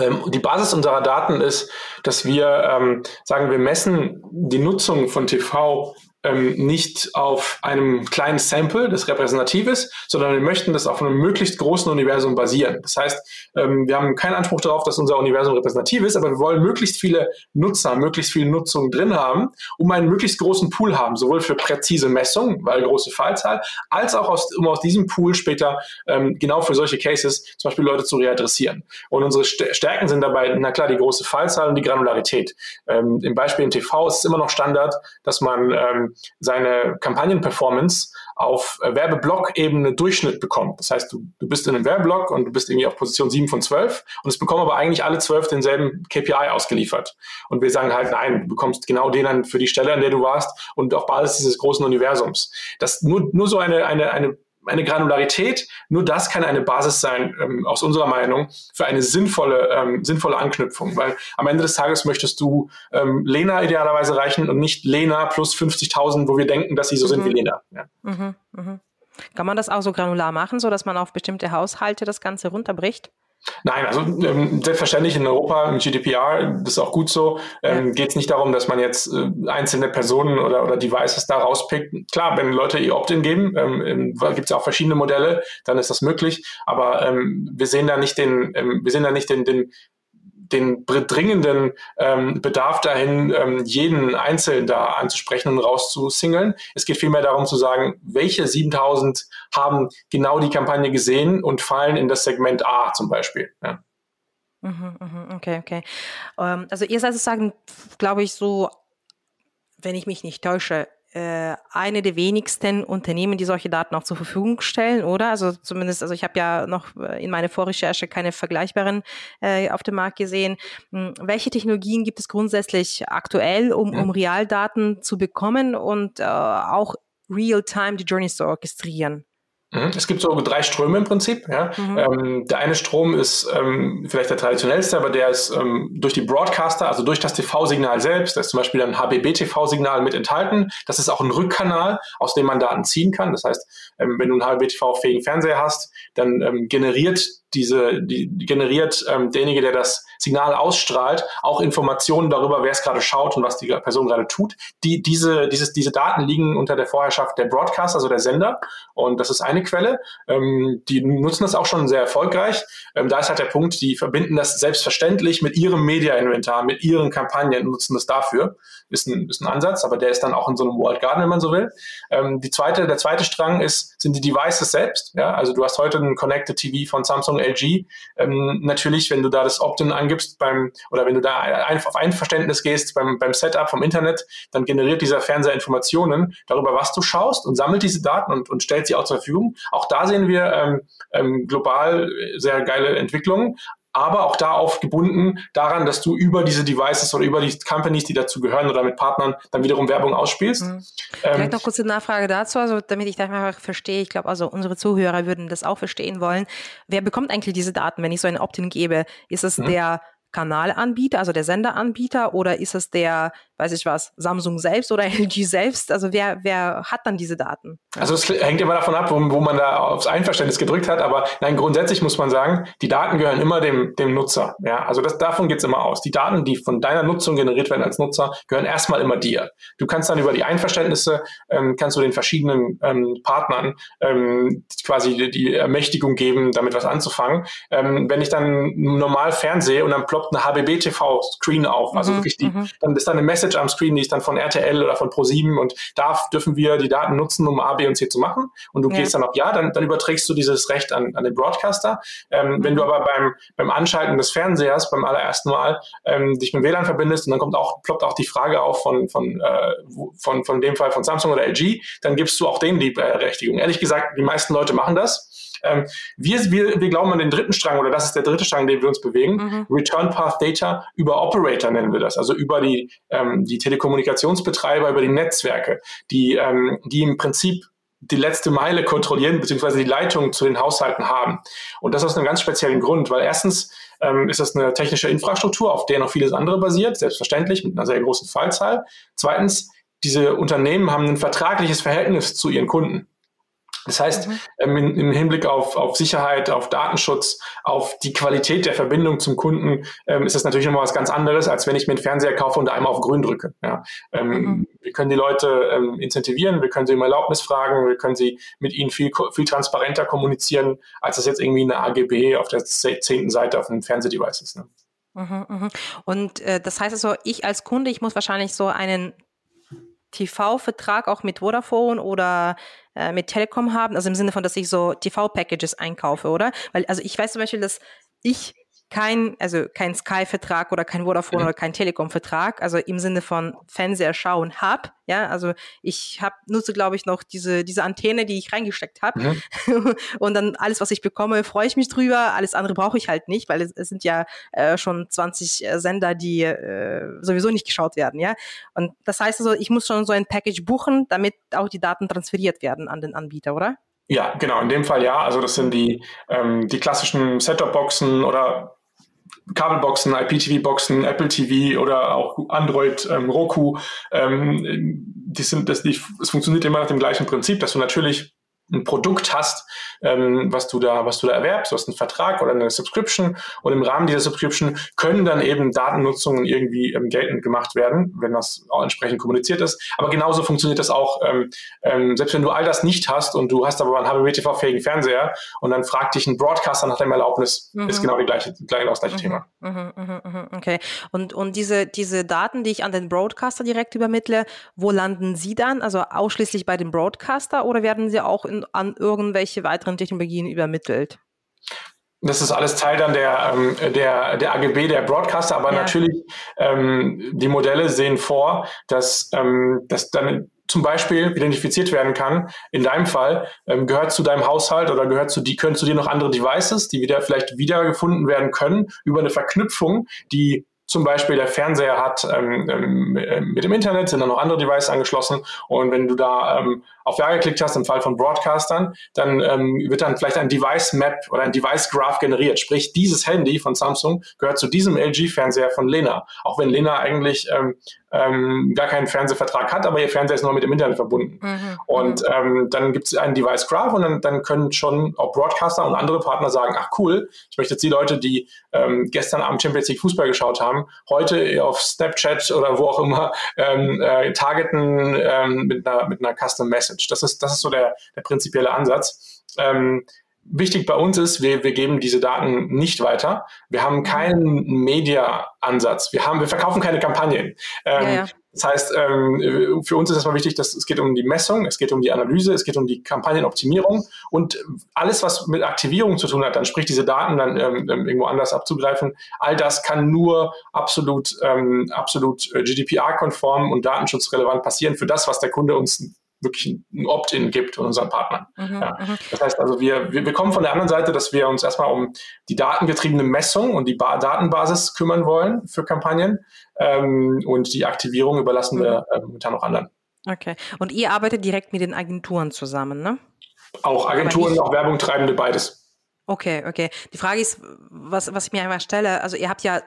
Ähm, die Basis unserer Daten ist, dass wir ähm, sagen, wir messen die Nutzung von TV ähm, nicht auf einem kleinen Sample, das repräsentativ ist, sondern wir möchten das auf einem möglichst großen Universum basieren. Das heißt, ähm, wir haben keinen Anspruch darauf, dass unser Universum repräsentativ ist, aber wir wollen möglichst viele Nutzer, möglichst viele Nutzungen drin haben, um einen möglichst großen Pool haben, sowohl für präzise Messungen, weil große Fallzahl, als auch aus, um aus diesem Pool später ähm, genau für solche Cases zum Beispiel Leute zu readressieren. Und unsere Stärken sind dabei, na klar, die große Fallzahl und die Granularität. Ähm, Im Beispiel im TV ist es immer noch Standard, dass man ähm, seine Kampagnenperformance auf äh, Werbeblock-Ebene Durchschnitt bekommt. Das heißt, du, du bist in einem Werbeblock und du bist irgendwie auf Position 7 von 12 und es bekommen aber eigentlich alle 12 denselben KPI ausgeliefert. Und wir sagen halt, nein, du bekommst genau den an für die Stelle, an der du warst und auf Basis dieses großen Universums. Das nur, nur so eine, eine, eine eine Granularität, nur das kann eine Basis sein, ähm, aus unserer Meinung, für eine sinnvolle, ähm, sinnvolle Anknüpfung. Weil am Ende des Tages möchtest du ähm, Lena idealerweise reichen und nicht Lena plus 50.000, wo wir denken, dass sie so mhm. sind wie Lena. Ja. Mhm, mh. Kann man das auch so granular machen, so dass man auf bestimmte Haushalte das Ganze runterbricht? Nein, also ähm, selbstverständlich in Europa im GDPR, das ist auch gut so, ähm, ja. geht es nicht darum, dass man jetzt äh, einzelne Personen oder, oder Devices da rauspickt. Klar, wenn Leute ihr Opt-in geben, ähm, gibt es ja auch verschiedene Modelle, dann ist das möglich. Aber ähm, wir sehen da nicht den, ähm, wir sehen da nicht den, den, den dringenden ähm, Bedarf dahin, ähm, jeden Einzelnen da anzusprechen und rauszusingeln. Es geht vielmehr darum zu sagen, welche 7000 haben genau die Kampagne gesehen und fallen in das Segment A zum Beispiel. Ja. Mhm, mhm, okay, okay. Ähm, also ihr seid sozusagen, glaube ich, so, wenn ich mich nicht täusche, äh, eine der wenigsten Unternehmen, die solche Daten auch zur Verfügung stellen, oder? Also zumindest, also ich habe ja noch äh, in meiner Vorrecherche keine vergleichbaren äh, auf dem Markt gesehen. Hm, welche Technologien gibt es grundsätzlich aktuell, um, um Realdaten zu bekommen und äh, auch real-time die Journeys zu orchestrieren? Mhm. Es gibt so drei Ströme im Prinzip. Ja. Mhm. Ähm, der eine Strom ist ähm, vielleicht der traditionellste, aber der ist ähm, durch die Broadcaster, also durch das TV-Signal selbst, da ist zum Beispiel ein HBB-TV-Signal mit enthalten. Das ist auch ein Rückkanal, aus dem man Daten ziehen kann. Das heißt, ähm, wenn du einen HBB-TV-fähigen Fernseher hast, dann ähm, generiert diese, die, generiert ähm, derjenige, der das Signal ausstrahlt, auch Informationen darüber, wer es gerade schaut und was die Person gerade tut. Die, diese, dieses, diese Daten liegen unter der Vorherrschaft der Broadcast, also der Sender. Und das ist eine Quelle. Ähm, die nutzen das auch schon sehr erfolgreich. Ähm, da ist halt der Punkt, die verbinden das selbstverständlich mit ihrem Media-Inventar, mit ihren Kampagnen, nutzen das dafür. Ist ein, ist ein Ansatz, aber der ist dann auch in so einem World Garden, wenn man so will. Ähm, die zweite, der zweite Strang ist, sind die Devices selbst. Ja? Also du hast heute ein Connected TV von Samsung LG. Ähm, natürlich, wenn du da das Opt-in angibst beim, oder wenn du da ein, auf Einverständnis gehst beim, beim Setup vom Internet, dann generiert dieser Fernseher Informationen darüber, was du schaust und sammelt diese Daten und, und stellt sie auch zur Verfügung. Auch da sehen wir ähm, ähm, global sehr geile Entwicklungen aber auch da aufgebunden daran, dass du über diese Devices oder über die Companies, die dazu gehören oder mit Partnern dann wiederum Werbung ausspielst. Mhm. Vielleicht ähm, noch kurz eine Nachfrage dazu, also damit ich das einfach verstehe. Ich glaube, also unsere Zuhörer würden das auch verstehen wollen. Wer bekommt eigentlich diese Daten, wenn ich so ein Opt-in gebe? Ist es mhm. der Kanalanbieter, also der Senderanbieter, oder ist es der weiß ich was, Samsung selbst oder LG selbst? Also wer, wer hat dann diese Daten? Also es hängt immer davon ab, wo, wo man da aufs Einverständnis gedrückt hat, aber nein, grundsätzlich muss man sagen, die Daten gehören immer dem, dem Nutzer. Ja, also das, davon geht's immer aus. Die Daten, die von deiner Nutzung generiert werden als Nutzer, gehören erstmal immer dir. Du kannst dann über die Einverständnisse, ähm, kannst du den verschiedenen ähm, Partnern ähm, quasi die, die, Ermächtigung geben, damit was anzufangen. Ähm, wenn ich dann normal fernsehe und dann ploppt eine HBB-TV-Screen auf, also mhm, wirklich die, mhm. dann ist da eine Message Message am Screen, die ist dann von RTL oder von Pro7 und da dürfen wir die Daten nutzen, um A, B und C zu machen. Und du ja. gehst dann auf Ja, dann, dann überträgst du dieses Recht an, an den Broadcaster. Ähm, mhm. Wenn du aber beim, beim Anschalten des Fernsehers beim allerersten Mal ähm, dich mit WLAN verbindest und dann kommt auch, ploppt auch die Frage auf von, von, äh, von, von dem Fall von Samsung oder LG, dann gibst du auch denen die Berechtigung. Ehrlich gesagt, die meisten Leute machen das. Ähm, wir, wir, wir glauben an den dritten Strang, oder das ist der dritte Strang, den wir uns bewegen. Mhm. Return Path Data über Operator nennen wir das, also über die, ähm, die Telekommunikationsbetreiber, über die Netzwerke, die, ähm, die im Prinzip die letzte Meile kontrollieren, beziehungsweise die Leitung zu den Haushalten haben. Und das aus einem ganz speziellen Grund, weil erstens ähm, ist das eine technische Infrastruktur, auf der noch vieles andere basiert, selbstverständlich mit einer sehr großen Fallzahl. Zweitens, diese Unternehmen haben ein vertragliches Verhältnis zu ihren Kunden. Das heißt, mhm. ähm, im Hinblick auf, auf Sicherheit, auf Datenschutz, auf die Qualität der Verbindung zum Kunden ähm, ist das natürlich nochmal was ganz anderes, als wenn ich mir einen Fernseher kaufe und einmal auf grün drücke. Ja. Ähm, mhm. Wir können die Leute ähm, incentivieren, wir können sie um Erlaubnis fragen, wir können sie mit ihnen viel, viel transparenter kommunizieren, als das jetzt irgendwie eine AGB auf der zehnten Seite auf einem Fernsehdevice ist. Ne? Mhm, mhm. Und äh, das heißt also, ich als Kunde, ich muss wahrscheinlich so einen TV-Vertrag auch mit Vodafone oder äh, mit Telekom haben, also im Sinne von, dass ich so TV-Packages einkaufe, oder? Weil, also ich weiß zum Beispiel, dass ich kein, also kein Sky-Vertrag oder kein Vodafone mhm. oder kein Telekom-Vertrag, also im Sinne von Fernseher schauen hab. Ja, also ich hab, nutze, glaube ich, noch diese, diese Antenne, die ich reingesteckt habe. Mhm. Und dann alles, was ich bekomme, freue ich mich drüber. Alles andere brauche ich halt nicht, weil es, es sind ja äh, schon 20 äh, Sender, die äh, sowieso nicht geschaut werden, ja. Und das heißt also, ich muss schon so ein Package buchen, damit auch die Daten transferiert werden an den Anbieter, oder? Ja, genau, in dem Fall ja. Also das sind die, ähm, die klassischen Set-Top-Boxen oder Kabelboxen, IPTV-Boxen, Apple TV oder auch Android, ähm, Roku, ähm, die sind, das, die, es funktioniert immer nach dem gleichen Prinzip, dass du natürlich ein Produkt hast, ähm, was du da, was du da erwerbst, du hast einen Vertrag oder eine Subscription und im Rahmen dieser Subscription können dann eben Datennutzungen irgendwie ähm, geltend gemacht werden, wenn das auch entsprechend kommuniziert ist. Aber genauso funktioniert das auch, ähm, ähm, selbst wenn du all das nicht hast und du hast aber einen HBBTV-fähigen Fernseher und dann fragt dich ein Broadcaster nach deinem Erlaubnis, mhm. ist genau die gleiche, genau das gleiche mhm. Thema. Mhm, mhm, mhm, okay. Und, und diese, diese Daten, die ich an den Broadcaster direkt übermittle, wo landen sie dann? Also ausschließlich bei dem Broadcaster oder werden sie auch in an irgendwelche weiteren Technologien übermittelt? Das ist alles Teil dann der, ähm, der, der AGB der Broadcaster, aber ja. natürlich ähm, die Modelle sehen vor, dass, ähm, dass dann zum Beispiel identifiziert werden kann. In deinem Fall ähm, gehört zu deinem Haushalt oder gehört zu die können zu dir noch andere Devices, die wieder vielleicht wiedergefunden werden können über eine Verknüpfung, die zum Beispiel der Fernseher hat ähm, ähm, mit dem Internet, sind dann noch andere Devices angeschlossen und wenn du da ähm, auf Ja geklickt hast, im Fall von Broadcastern, dann ähm, wird dann vielleicht ein Device Map oder ein Device Graph generiert. Sprich, dieses Handy von Samsung gehört zu diesem LG-Fernseher von Lena. Auch wenn Lena eigentlich ähm, ähm, gar keinen Fernsehvertrag hat, aber ihr Fernseher ist nur mit dem Internet verbunden. Mhm. Und mhm. ähm, dann gibt es einen Device Graph und dann, dann können schon auch Broadcaster und andere Partner sagen, ach cool, ich möchte jetzt die Leute, die ähm, gestern Abend Champions League Fußball geschaut haben, heute auf Snapchat oder wo auch immer ähm, äh, targeten ähm, mit, einer, mit einer Custom Message. Das ist, das ist so der, der prinzipielle Ansatz. Ähm, Wichtig bei uns ist, wir, wir geben diese Daten nicht weiter. Wir haben keinen Media-Ansatz. Wir haben, wir verkaufen keine Kampagnen. Ähm, ja, ja. Das heißt, ähm, für uns ist erstmal wichtig, dass es geht um die Messung, es geht um die Analyse, es geht um die Kampagnenoptimierung und alles, was mit Aktivierung zu tun hat, dann sprich diese Daten dann ähm, ähm irgendwo anders abzugreifen, all das kann nur absolut, ähm, absolut äh, GDPR-konform und datenschutzrelevant passieren für das, was der Kunde uns wirklich ein Opt-in gibt und unseren Partnern. Mhm, ja. Mhm. Das heißt also, wir, wir, wir kommen von der anderen Seite, dass wir uns erstmal um die datengetriebene Messung und die ba Datenbasis kümmern wollen für Kampagnen ähm, und die Aktivierung überlassen mhm. wir äh, momentan noch anderen. Okay. Und ihr arbeitet direkt mit den Agenturen zusammen, ne? Auch Agenturen, auch Werbung treibende, beides. Okay, okay. Die Frage ist, was, was ich mir einmal stelle, also ihr habt ja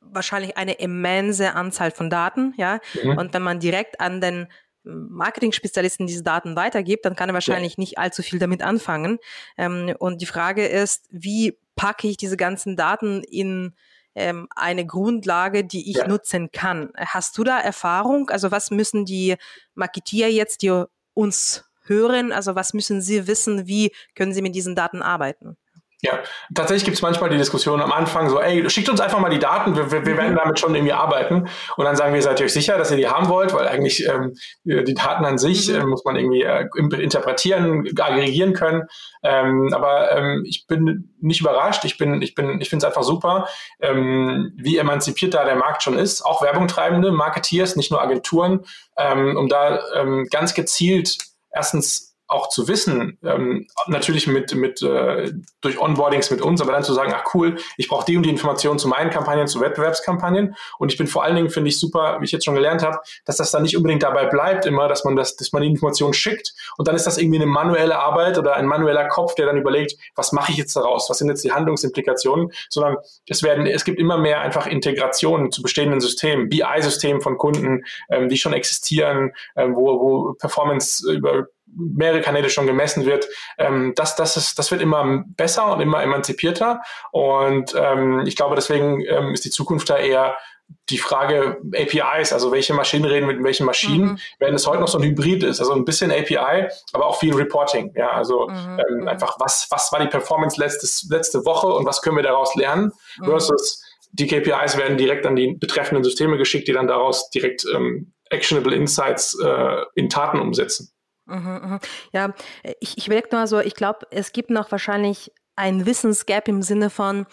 wahrscheinlich eine immense Anzahl von Daten, ja, mhm. und wenn man direkt an den Marketing-Spezialisten diese Daten weitergibt, dann kann er wahrscheinlich ja. nicht allzu viel damit anfangen. Ähm, und die Frage ist, wie packe ich diese ganzen Daten in ähm, eine Grundlage, die ich ja. nutzen kann? Hast du da Erfahrung? Also was müssen die Marketeer jetzt, die uns hören, also was müssen sie wissen? Wie können sie mit diesen Daten arbeiten? Ja, tatsächlich gibt es manchmal die Diskussion am Anfang so, ey, schickt uns einfach mal die Daten, wir, wir, wir mhm. werden damit schon irgendwie arbeiten. Und dann sagen wir, seid ihr euch sicher, dass ihr die haben wollt, weil eigentlich ähm, die Daten an sich mhm. äh, muss man irgendwie äh, interpretieren, aggregieren können. Ähm, aber ähm, ich bin nicht überrascht, ich bin, ich bin, ich finde es einfach super, ähm, wie emanzipiert da der Markt schon ist. Auch Werbungtreibende, Marketeers, nicht nur Agenturen, ähm, um da ähm, ganz gezielt erstens auch zu wissen, ähm, natürlich mit, mit äh, durch Onboardings mit uns, aber dann zu sagen, ach cool, ich brauche die und die Informationen zu meinen Kampagnen, zu Wettbewerbskampagnen. Und ich bin vor allen Dingen, finde ich super, wie ich jetzt schon gelernt habe, dass das dann nicht unbedingt dabei bleibt, immer, dass man das, dass man die Informationen schickt und dann ist das irgendwie eine manuelle Arbeit oder ein manueller Kopf, der dann überlegt, was mache ich jetzt daraus, was sind jetzt die Handlungsimplikationen, sondern es werden, es gibt immer mehr einfach Integrationen zu bestehenden Systemen, BI-Systemen von Kunden, ähm, die schon existieren, ähm, wo, wo Performance über mehrere Kanäle schon gemessen wird, ähm, das, das, ist, das wird immer besser und immer emanzipierter. Und ähm, ich glaube, deswegen ähm, ist die Zukunft da eher die Frage APIs, also welche Maschinen reden mit welchen Maschinen, mhm. wenn es heute noch so ein Hybrid ist, also ein bisschen API, aber auch viel Reporting. Ja, also mhm. ähm, mhm. einfach, was, was war die Performance letztes, letzte Woche und was können wir daraus lernen, mhm. versus die KPIs werden direkt an die betreffenden Systeme geschickt, die dann daraus direkt ähm, actionable Insights äh, in Taten umsetzen. Mhm, mhm. Ja, ich, ich merke nur so, ich glaube, es gibt noch wahrscheinlich ein Wissensgap im Sinne von,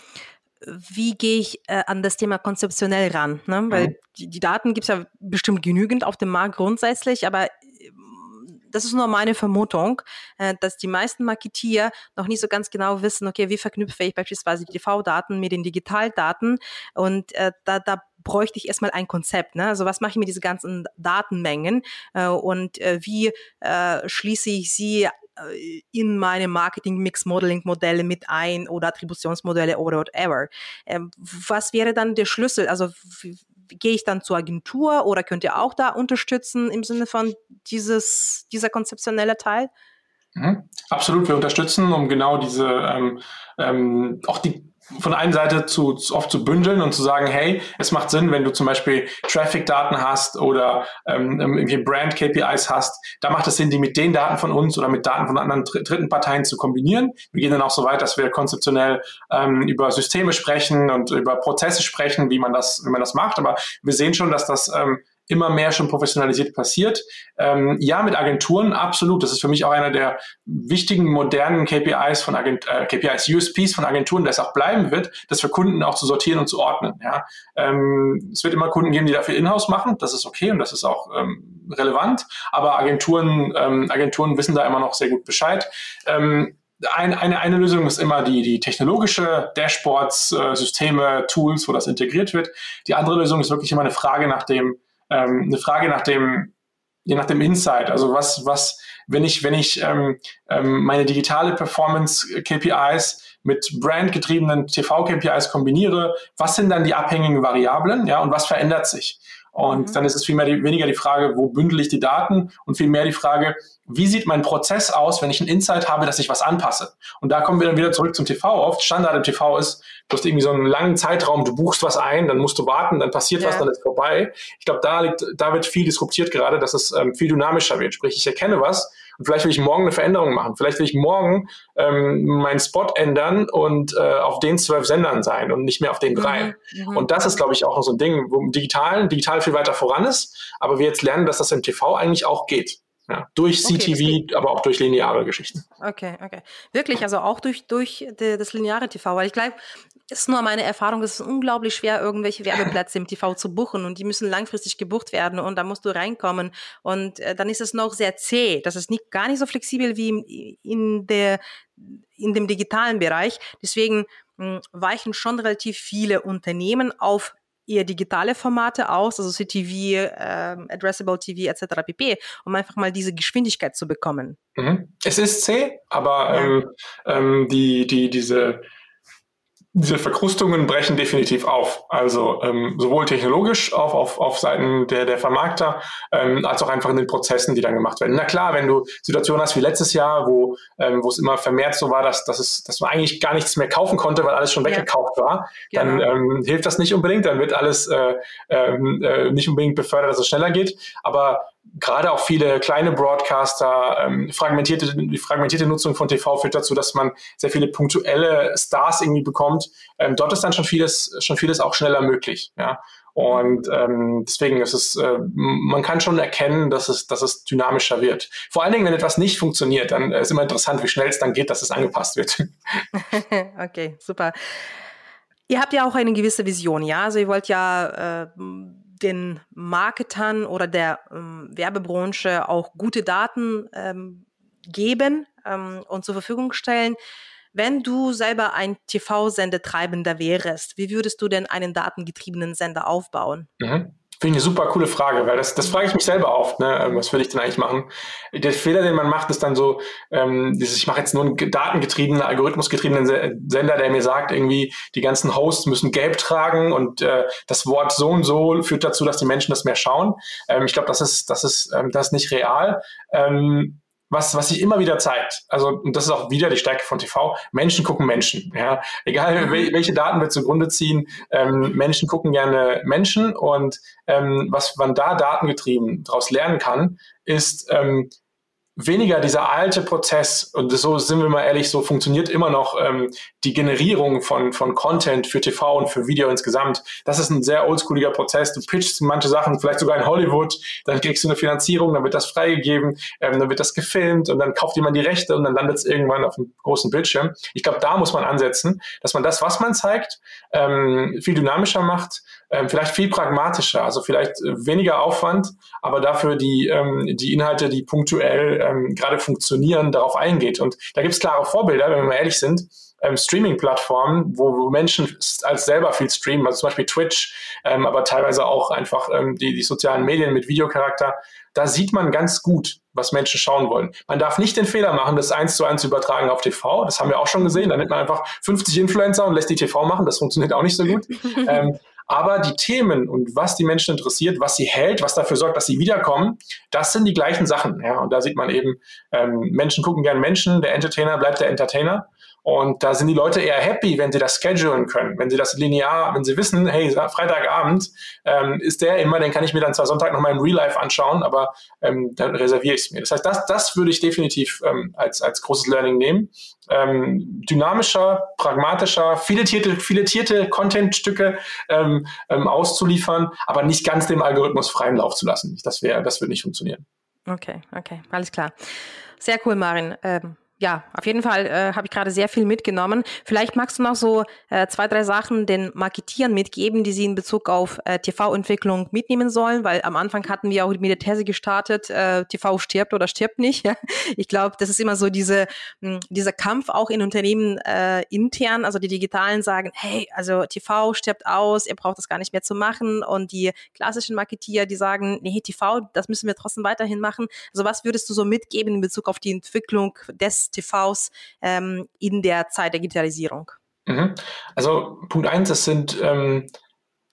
wie gehe ich äh, an das Thema konzeptionell ran? Ne? Weil mhm. die, die, Daten gibt es ja bestimmt genügend auf dem Markt grundsätzlich, aber ähm, das ist nur meine Vermutung, äh, dass die meisten Marketier noch nicht so ganz genau wissen, okay, wie verknüpfe ich beispielsweise die TV-Daten mit den Digitaldaten und äh, da, da bräuchte ich erstmal ein Konzept. Ne? Also was mache ich mit diesen ganzen Datenmengen äh, und äh, wie äh, schließe ich sie äh, in meine Marketing-Mix-Modeling-Modelle mit ein oder Attributionsmodelle oder whatever. Ähm, was wäre dann der Schlüssel? Also gehe ich dann zur Agentur oder könnt ihr auch da unterstützen im Sinne von dieses, dieser konzeptionelle Teil? Mhm. Absolut, wir unterstützen, um genau diese ähm, ähm, auch die von einer Seite zu, zu, oft zu bündeln und zu sagen, hey, es macht Sinn, wenn du zum Beispiel Traffic-Daten hast oder ähm, irgendwie Brand-KPIs hast, da macht es Sinn, die mit den Daten von uns oder mit Daten von anderen dritten Parteien zu kombinieren. Wir gehen dann auch so weit, dass wir konzeptionell ähm, über Systeme sprechen und über Prozesse sprechen, wie man das, wie man das macht. Aber wir sehen schon, dass das ähm, immer mehr schon professionalisiert passiert. Ähm, ja, mit Agenturen, absolut. Das ist für mich auch einer der wichtigen modernen KPIs von Agent, äh, KPIs, USPs von Agenturen, das auch bleiben wird, das für Kunden auch zu sortieren und zu ordnen. Ja. Ähm, es wird immer Kunden geben, die dafür Inhouse machen. Das ist okay und das ist auch ähm, relevant. Aber Agenturen, ähm, Agenturen wissen da immer noch sehr gut Bescheid. Ähm, ein, eine, eine Lösung ist immer die, die technologische Dashboards, äh, Systeme, Tools, wo das integriert wird. Die andere Lösung ist wirklich immer eine Frage nach dem, ähm, eine Frage nach dem, je nach dem Insight. Also was, was, wenn ich, wenn ich ähm, ähm, meine digitale Performance KPIs mit brandgetriebenen TV-KPIs kombiniere, was sind dann die abhängigen Variablen, ja, und was verändert sich? Und mhm. dann ist es vielmehr die, weniger die Frage, wo bündel ich die Daten und vielmehr die Frage, wie sieht mein Prozess aus, wenn ich ein Insight habe, dass ich was anpasse? Und da kommen wir dann wieder zurück zum TV oft. Standard im TV ist, du hast irgendwie so einen langen Zeitraum, du buchst was ein, dann musst du warten, dann passiert ja. was, dann ist vorbei. Ich glaube, da liegt, da wird viel diskutiert gerade, dass es ähm, viel dynamischer wird. Sprich, ich erkenne was und vielleicht will ich morgen eine Veränderung machen. Vielleicht will ich morgen ähm, meinen Spot ändern und äh, auf den zwölf Sendern sein und nicht mehr auf den drei. Mhm. Mhm. Und das ist, glaube ich, auch so ein Ding, wo im Digitalen, digital viel weiter voran ist, aber wir jetzt lernen, dass das im TV eigentlich auch geht. Ja, durch CTV, okay, aber auch durch lineare Geschichten. Okay, okay. Wirklich, also auch durch, durch die, das lineare TV, weil ich glaube, es ist nur meine Erfahrung, es ist unglaublich schwer, irgendwelche Werbeplätze im TV zu buchen und die müssen langfristig gebucht werden und da musst du reinkommen und äh, dann ist es noch sehr zäh. Das ist nicht, gar nicht so flexibel wie in, in, der, in dem digitalen Bereich. Deswegen mh, hm, weichen schon relativ viele Unternehmen auf eher digitale Formate aus, also CTV, ähm, Addressable TV etc. pp, um einfach mal diese Geschwindigkeit zu bekommen. Mhm. Es ist zäh, aber ja. ähm, ähm, die, die, diese diese Verkrustungen brechen definitiv auf. Also ähm, sowohl technologisch auf, auf, auf Seiten der, der Vermarkter, ähm, als auch einfach in den Prozessen, die dann gemacht werden. Na klar, wenn du Situationen hast wie letztes Jahr, wo, ähm, wo es immer vermehrt so war, dass, dass, es, dass man eigentlich gar nichts mehr kaufen konnte, weil alles schon weggekauft ja. war, dann genau. ähm, hilft das nicht unbedingt. Dann wird alles äh, ähm, äh, nicht unbedingt befördert, dass es schneller geht. Aber gerade auch viele kleine Broadcaster, ähm, fragmentierte, die fragmentierte Nutzung von TV führt dazu, dass man sehr viele punktuelle Stars irgendwie bekommt. Ähm, dort ist dann schon vieles, schon vieles auch schneller möglich. Ja. Und ähm, deswegen ist es, äh, man kann schon erkennen, dass es, dass es dynamischer wird. Vor allen Dingen, wenn etwas nicht funktioniert, dann ist immer interessant, wie schnell es dann geht, dass es angepasst wird. okay, super. Ihr habt ja auch eine gewisse Vision, ja? Also ihr wollt ja äh, den Marketern oder der ähm, Werbebranche auch gute Daten ähm, geben ähm, und zur Verfügung stellen. Wenn du selber ein TV-Sendetreibender wärst, wie würdest du denn einen datengetriebenen Sender aufbauen? Mhm. Finde ich eine super coole Frage, weil das, das frage ich mich selber oft. Ne? Ähm, was will ich denn eigentlich machen? Der Fehler, den man macht, ist dann so, ähm, dieses, ich mache jetzt nur einen datengetriebenen, algorithmusgetriebenen Sender, der mir sagt, irgendwie, die ganzen Hosts müssen gelb tragen und äh, das Wort so und so führt dazu, dass die Menschen das mehr schauen. Ähm, ich glaube, das ist, das ist, ähm, das ist nicht real. Ähm, was, was sich immer wieder zeigt. Also, und das ist auch wieder die Stärke von TV. Menschen gucken Menschen. Ja, egal mhm. welche Daten wir zugrunde ziehen. Ähm, Menschen gucken gerne Menschen und ähm, was man da datengetrieben daraus lernen kann, ist, ähm, weniger dieser alte Prozess, und so sind wir mal ehrlich, so funktioniert immer noch ähm, die Generierung von, von Content für TV und für Video insgesamt. Das ist ein sehr oldschooliger Prozess. Du pitchst manche Sachen, vielleicht sogar in Hollywood, dann kriegst du eine Finanzierung, dann wird das freigegeben, ähm, dann wird das gefilmt und dann kauft jemand die Rechte und dann landet es irgendwann auf dem großen Bildschirm. Ich glaube, da muss man ansetzen, dass man das, was man zeigt, ähm, viel dynamischer macht, ähm, vielleicht viel pragmatischer, also vielleicht äh, weniger Aufwand, aber dafür die, ähm, die Inhalte, die punktuell ähm, gerade funktionieren, darauf eingeht. Und da gibt es klare Vorbilder, wenn wir mal ehrlich sind. Ähm, Streaming-Plattformen, wo, wo Menschen als selber viel streamen, also zum Beispiel Twitch, ähm, aber teilweise auch einfach ähm, die, die sozialen Medien mit Videocharakter. Da sieht man ganz gut, was Menschen schauen wollen. Man darf nicht den Fehler machen, das eins zu eins übertragen auf TV. Das haben wir auch schon gesehen. Da nimmt man einfach 50 Influencer und lässt die TV machen. Das funktioniert auch nicht so gut. ähm, aber die Themen und was die Menschen interessiert, was sie hält, was dafür sorgt, dass sie wiederkommen, das sind die gleichen Sachen. Ja, und da sieht man eben, ähm, Menschen gucken gern Menschen, der Entertainer bleibt der Entertainer. Und da sind die Leute eher happy, wenn sie das schedulen können, wenn sie das linear, wenn sie wissen, hey, Freitagabend ähm, ist der immer, den kann ich mir dann zwar Sonntag noch mal im Real Life anschauen, aber ähm, dann reserviere ich es mir. Das heißt, das, das würde ich definitiv ähm, als, als großes Learning nehmen. Ähm, dynamischer, pragmatischer, filetierte, filetierte Content-Stücke ähm, ähm, auszuliefern, aber nicht ganz dem Algorithmus freien Lauf zu lassen. Das wäre, das würde nicht funktionieren. Okay, okay, alles klar. Sehr cool, Marin. Ähm, ja, auf jeden Fall äh, habe ich gerade sehr viel mitgenommen. Vielleicht magst du noch so äh, zwei, drei Sachen den Marketieren mitgeben, die sie in Bezug auf äh, TV-Entwicklung mitnehmen sollen, weil am Anfang hatten wir auch mit der These gestartet, äh, TV stirbt oder stirbt nicht. Ich glaube, das ist immer so diese, mh, hm, dieser Kampf auch in Unternehmen äh, intern, also die Digitalen sagen, hey, also TV stirbt aus, ihr braucht das gar nicht mehr zu machen und die klassischen Marketier, die sagen, nee, TV, das müssen wir trotzdem weiterhin machen. Also was würdest du so mitgeben in Bezug auf die Entwicklung des TVs ähm, in der Zeit der Digitalisierung? Mhm. Also Punkt eins, es sind, ähm,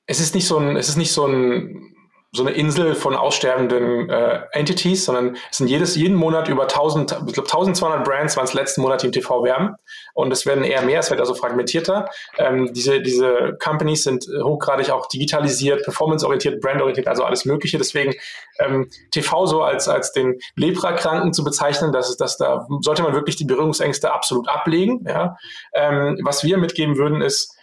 es ist nicht so ein, es ist nicht so ein so eine Insel von aussterbenden äh, Entities, sondern es sind jedes, jeden Monat über 1000, ich glaube 1200 Brands waren es letzten Monat, im TV werben. Und es werden eher mehr, es wird also fragmentierter. Ähm, diese, diese Companies sind hochgradig auch digitalisiert, performanceorientiert, brandorientiert, also alles Mögliche. Deswegen ähm, TV so als, als den Leprakranken zu bezeichnen, das ist, das, da sollte man wirklich die Berührungsängste absolut ablegen. Ja? Ähm, was wir mitgeben würden, ist,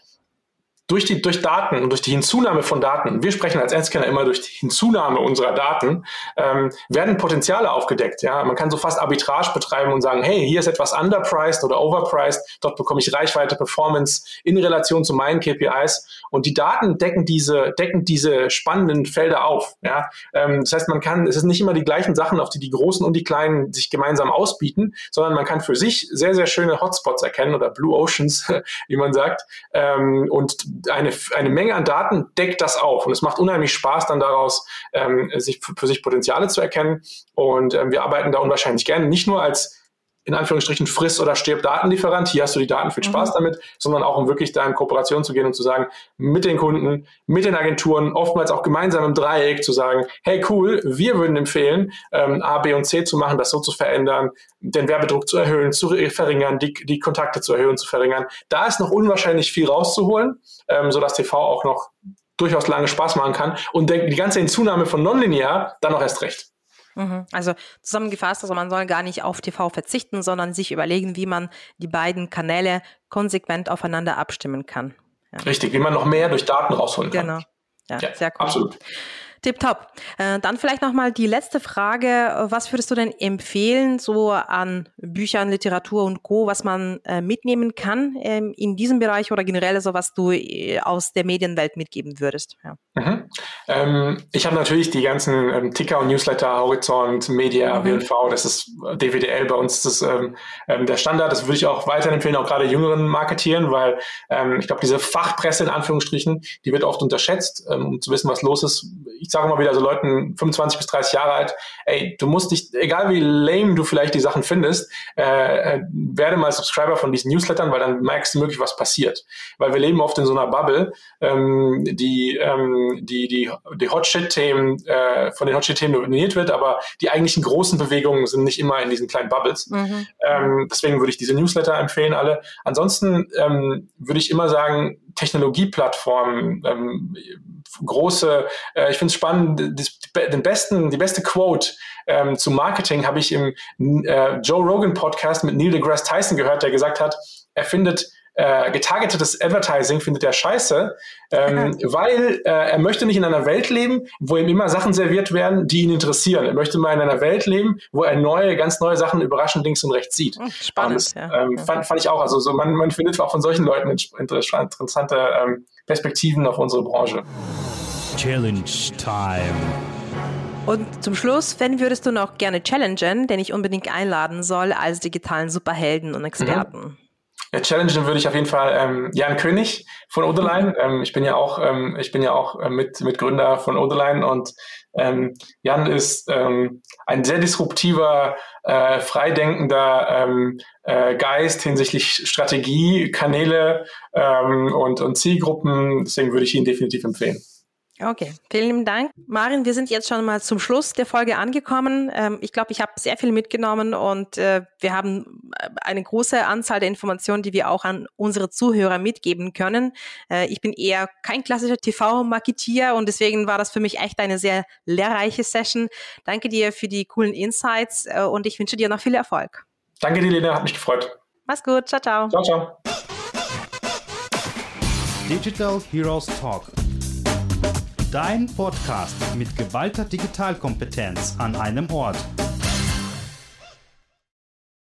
durch die, durch Daten und durch die Hinzunahme von Daten, wir sprechen als Ernstkenner immer durch die Hinzunahme unserer Daten, ähm, werden Potenziale aufgedeckt. Ja, man kann so fast Arbitrage betreiben und sagen, hey, hier ist etwas underpriced oder overpriced, dort bekomme ich Reichweite, Performance in Relation zu meinen KPIs und die Daten decken diese, decken diese spannenden Felder auf. Ja, ähm, das heißt, man kann, es ist nicht immer die gleichen Sachen, auf die die Großen und die Kleinen sich gemeinsam ausbieten, sondern man kann für sich sehr, sehr schöne Hotspots erkennen oder Blue Oceans, wie man sagt, ähm, und eine, eine Menge an Daten deckt das auf. Und es macht unheimlich Spaß, dann daraus ähm, sich für sich Potenziale zu erkennen. Und ähm, wir arbeiten da unwahrscheinlich gerne, nicht nur als in Anführungsstrichen friss oder stirb Datenlieferant, hier hast du die Daten, viel Spaß mhm. damit, sondern auch um wirklich da in Kooperation zu gehen und zu sagen, mit den Kunden, mit den Agenturen, oftmals auch gemeinsam im Dreieck zu sagen, hey cool, wir würden empfehlen, ähm, A, B und C zu machen, das so zu verändern, den Werbedruck zu erhöhen, zu verringern, die, die Kontakte zu erhöhen, zu verringern. Da ist noch unwahrscheinlich viel rauszuholen, ähm, sodass TV auch noch durchaus lange Spaß machen kann und die ganze Hinzunahme von Nonlinear dann auch erst recht. Mhm. Also zusammengefasst, also man soll gar nicht auf TV verzichten, sondern sich überlegen, wie man die beiden Kanäle konsequent aufeinander abstimmen kann. Ja. Richtig, wie man noch mehr durch Daten rausholen kann. Genau. Ja, ja sehr cool. Absolut. Tipptopp. Äh, dann vielleicht nochmal die letzte Frage. Was würdest du denn empfehlen, so an Büchern, Literatur und Co., was man äh, mitnehmen kann ähm, in diesem Bereich oder generell so, was du äh, aus der Medienwelt mitgeben würdest? Ja. Mhm. Ähm, ich habe natürlich die ganzen ähm, Ticker und Newsletter, Horizont, Media, mhm. WV, das ist DWDL bei uns, das ist ähm, ähm, der Standard. Das würde ich auch weiterhin empfehlen, auch gerade jüngeren Marketieren, weil ähm, ich glaube, diese Fachpresse in Anführungsstrichen, die wird oft unterschätzt, um zu wissen, was los ist. Ich sage immer wieder so Leuten 25 bis 30 Jahre alt, ey, du musst dich, egal wie lame du vielleicht die Sachen findest, äh, äh, werde mal Subscriber von diesen Newslettern, weil dann merkst du wirklich, was passiert. Weil wir leben oft in so einer Bubble, ähm, die ähm, die, die, die Hot-Shit-Themen, äh, von den Hot-Shit-Themen dominiert wird, aber die eigentlichen großen Bewegungen sind nicht immer in diesen kleinen Bubbles. Mhm. Ähm, deswegen würde ich diese Newsletter empfehlen alle. Ansonsten ähm, würde ich immer sagen, Technologieplattformen, ähm, große, äh, ich finde es spannend, das, den besten, die beste Quote ähm, zu Marketing habe ich im äh, Joe Rogan Podcast mit Neil deGrasse Tyson gehört, der gesagt hat, er findet äh, getargetetes Advertising findet er scheiße, ähm, weil äh, er möchte nicht in einer Welt leben, wo ihm immer Sachen serviert werden, die ihn interessieren. Er möchte mal in einer Welt leben, wo er neue, ganz neue Sachen überraschend links und rechts sieht. Hm, spannend. Das, ja. ähm, fand, fand ich auch. Also so man, man findet auch von solchen Leuten interessante ähm, Perspektiven auf unsere Branche. Challenge Time. Und zum Schluss, wenn würdest du noch gerne challengen, den ich unbedingt einladen soll als digitalen Superhelden und Experten? Mhm. Ja, challengen würde ich auf jeden Fall ähm, Jan König von Odeline. Ähm, ich bin ja auch, ähm, ich bin ja auch äh, mit Mitgründer von Odeline und ähm, Jan ist ähm, ein sehr disruptiver, äh, freidenkender ähm, äh, Geist hinsichtlich Strategie, Kanäle ähm, und, und Zielgruppen. Deswegen würde ich ihn definitiv empfehlen. Okay, vielen Dank. Marin, wir sind jetzt schon mal zum Schluss der Folge angekommen. Ähm, ich glaube, ich habe sehr viel mitgenommen und äh, wir haben äh, eine große Anzahl der Informationen, die wir auch an unsere Zuhörer mitgeben können. Äh, ich bin eher kein klassischer TV-Marketier und deswegen war das für mich echt eine sehr lehrreiche Session. Danke dir für die coolen Insights und ich wünsche dir noch viel Erfolg. Danke dir, Lena, hat mich gefreut. Mach's gut, ciao, ciao. Ciao, ciao. Digital Heroes Talk Dein Podcast mit geballter Digitalkompetenz an einem Ort.